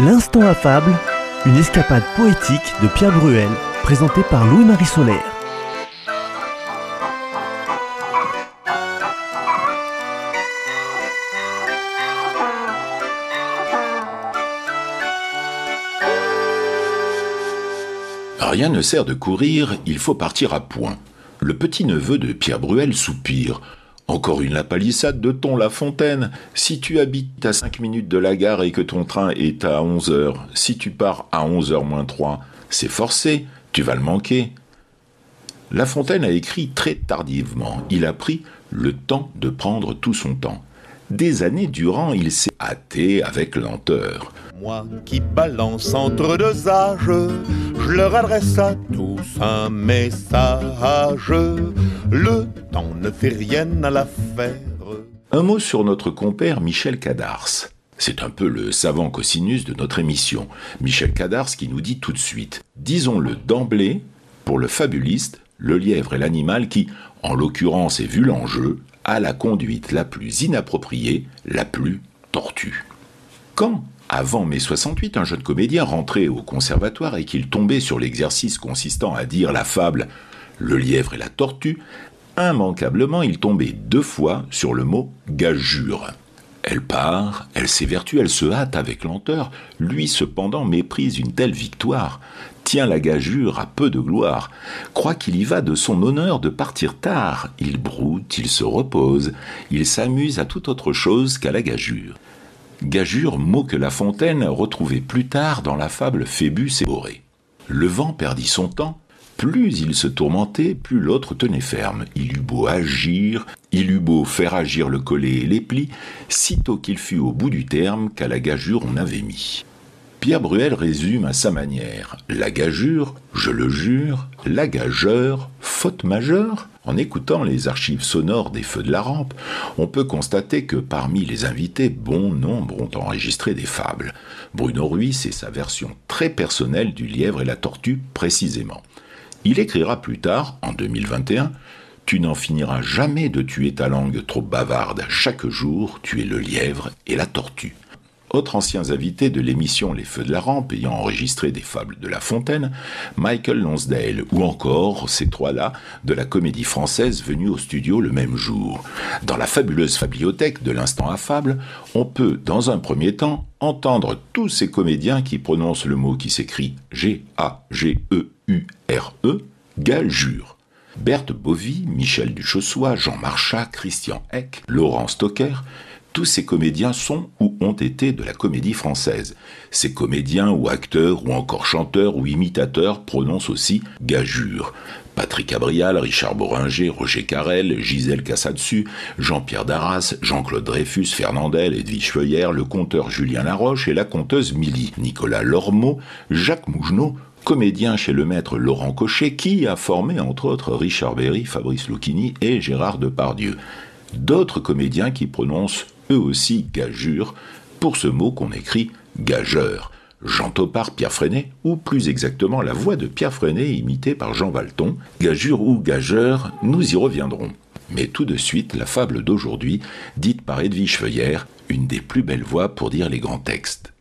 L'instant affable, une escapade poétique de Pierre Bruel, présentée par Louis-Marie Solaire. Rien ne sert de courir, il faut partir à point. Le petit-neveu de Pierre Bruel soupire. Encore une lapalissade de ton La Fontaine. Si tu habites à 5 minutes de la gare et que ton train est à 11 heures, si tu pars à 11 heures moins 3, c'est forcé, tu vas le manquer. La Fontaine a écrit très tardivement. Il a pris le temps de prendre tout son temps. Des années durant, il s'est hâté avec lenteur. Moi qui balance entre deux âges, je leur adresse à tous un message. Le temps ne fait rien à l'affaire. Un mot sur notre compère Michel Cadars. C'est un peu le savant cosinus de notre émission. Michel Cadars qui nous dit tout de suite, disons-le d'emblée, pour le fabuliste, le lièvre est l'animal qui, en l'occurrence et vu l'enjeu, a la conduite la plus inappropriée, la plus tortue. Quand, avant mai 68, un jeune comédien rentrait au conservatoire et qu'il tombait sur l'exercice consistant à dire la fable Le lièvre et la tortue, immanquablement il tombait deux fois sur le mot gageure. Elle part, elle s'évertue, elle se hâte avec lenteur, lui cependant méprise une telle victoire, tient la gageure à peu de gloire, croit qu'il y va de son honneur de partir tard, il broute, il se repose, il s'amuse à toute autre chose qu'à la gageure. Gageure, mot que La Fontaine retrouvait plus tard dans la fable Phébus et Borée. Le vent perdit son temps, plus il se tourmentait, plus l'autre tenait ferme. Il eut beau agir, il eut beau faire agir le collet et les plis, sitôt qu'il fut au bout du terme qu'à la gageure on avait mis. Pierre Bruel résume à sa manière La gageure, je le jure, la gageur, faute majeure En écoutant les archives sonores des Feux de la Rampe, on peut constater que parmi les invités, bon nombre ont enregistré des fables. Bruno Ruiz et sa version très personnelle du lièvre et la tortue précisément. Il écrira plus tard, en 2021, Tu n'en finiras jamais de tuer ta langue trop bavarde. Chaque jour, tu es le lièvre et la tortue. Autres anciens invités de l'émission Les Feux de la Rampe ayant enregistré des fables de La Fontaine, Michael Lonsdale ou encore ces trois-là de la comédie française venue au studio le même jour. Dans la fabuleuse fabliothèque de l'instant affable, on peut, dans un premier temps, entendre tous ces comédiens qui prononcent le mot qui s'écrit G-A-G-E U-R-E, Galjure. Berthe Bovy, Michel Duchossois, Jean Marchat, Christian Eck, Laurent Stocker, tous ces comédiens sont ou ont été de la comédie française. Ces comédiens ou acteurs ou encore chanteurs ou imitateurs prononcent aussi Gajure. Patrick Abrial, Richard Boringer, Roger Carrel, Gisèle Cassadsu, Jean-Pierre Darras, Jean-Claude Dreyfus, Fernandel, Edwige Feuillère, le conteur Julien Laroche et la conteuse Milly, Nicolas Lormeau, Jacques Mougenot, comédien chez le maître Laurent Cochet, qui a formé entre autres Richard Berry, Fabrice Lucchini et Gérard Depardieu. D'autres comédiens qui prononcent eux aussi gagure pour ce mot qu'on écrit gageur. Jean Topard, Pierre Freinet, ou plus exactement la voix de Pierre Freinet imitée par Jean Valton, gagure ou gageur, nous y reviendrons. Mais tout de suite, la fable d'aujourd'hui, dite par Edwige Feuillère, une des plus belles voix pour dire les grands textes.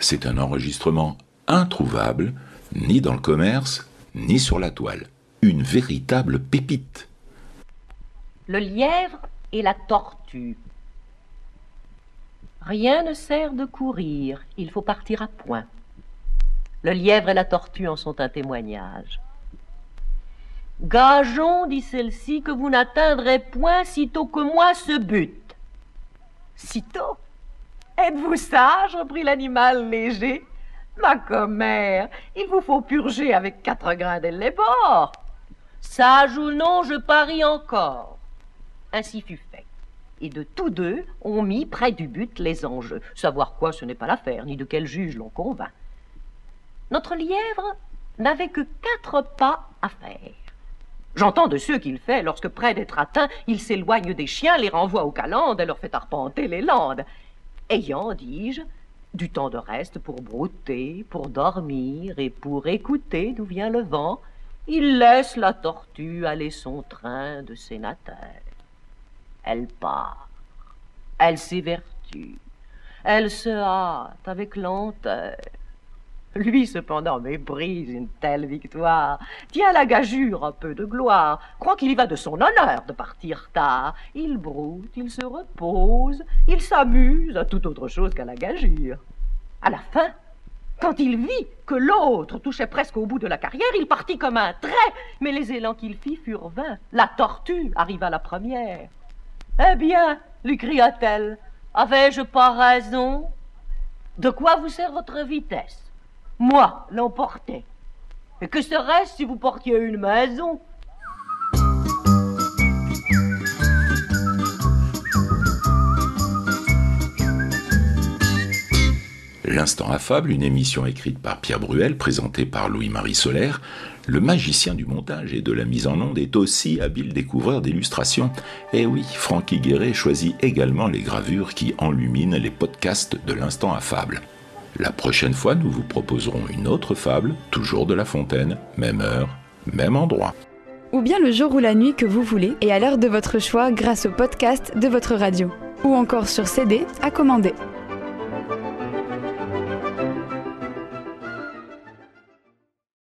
C'est un enregistrement introuvable, ni dans le commerce, ni sur la toile. Une véritable pépite. Le lièvre et la tortue. Rien ne sert de courir, il faut partir à point. Le lièvre et la tortue en sont un témoignage. Gageons, dit celle-ci, que vous n'atteindrez point sitôt que moi ce but. Sitôt? Êtes-vous sage? reprit l'animal léger. Ma commère, il vous faut purger avec quatre grains dès les bords. Sage ou non, je parie encore. Ainsi fut fait. Et de tous deux, on mit près du but les enjeux. Savoir quoi, ce n'est pas l'affaire, ni de quel juge l'on convainc. Notre lièvre n'avait que quatre pas à faire. J'entends de ceux qu'il fait lorsque, près d'être atteint, il s'éloigne des chiens, les renvoie aux calendes et leur fait arpenter les landes. Ayant, dis-je, du temps de reste pour brouter, pour dormir et pour écouter d'où vient le vent, il laisse la tortue aller son train de sénateur. Elle part, elle s'évertue, Elle se hâte avec lenteur. Lui, cependant, méprise une telle victoire, tient la gageure un peu de gloire, croit qu'il y va de son honneur de partir tard. Il broute, il se repose, il s'amuse à toute autre chose qu'à la gageure. À la fin, quand il vit que l'autre touchait presque au bout de la carrière, il partit comme un trait, mais les élans qu'il fit furent vains. La tortue arriva la première. Eh bien, lui cria-t-elle, avais-je pas raison? De quoi vous sert votre vitesse? Moi, l'emporter. Et que serait-ce si vous portiez une maison? L'instant affable, une émission écrite par Pierre Bruel, présentée par Louis-Marie Solaire, le magicien du montage et de la mise en onde est aussi habile découvreur d'illustrations. Et oui, Francky Guéret choisit également les gravures qui enluminent les podcasts de l'instant affable. La prochaine fois, nous vous proposerons une autre fable, toujours de La Fontaine, même heure, même endroit. Ou bien le jour ou la nuit que vous voulez et à l'heure de votre choix grâce au podcast de votre radio. Ou encore sur CD à commander.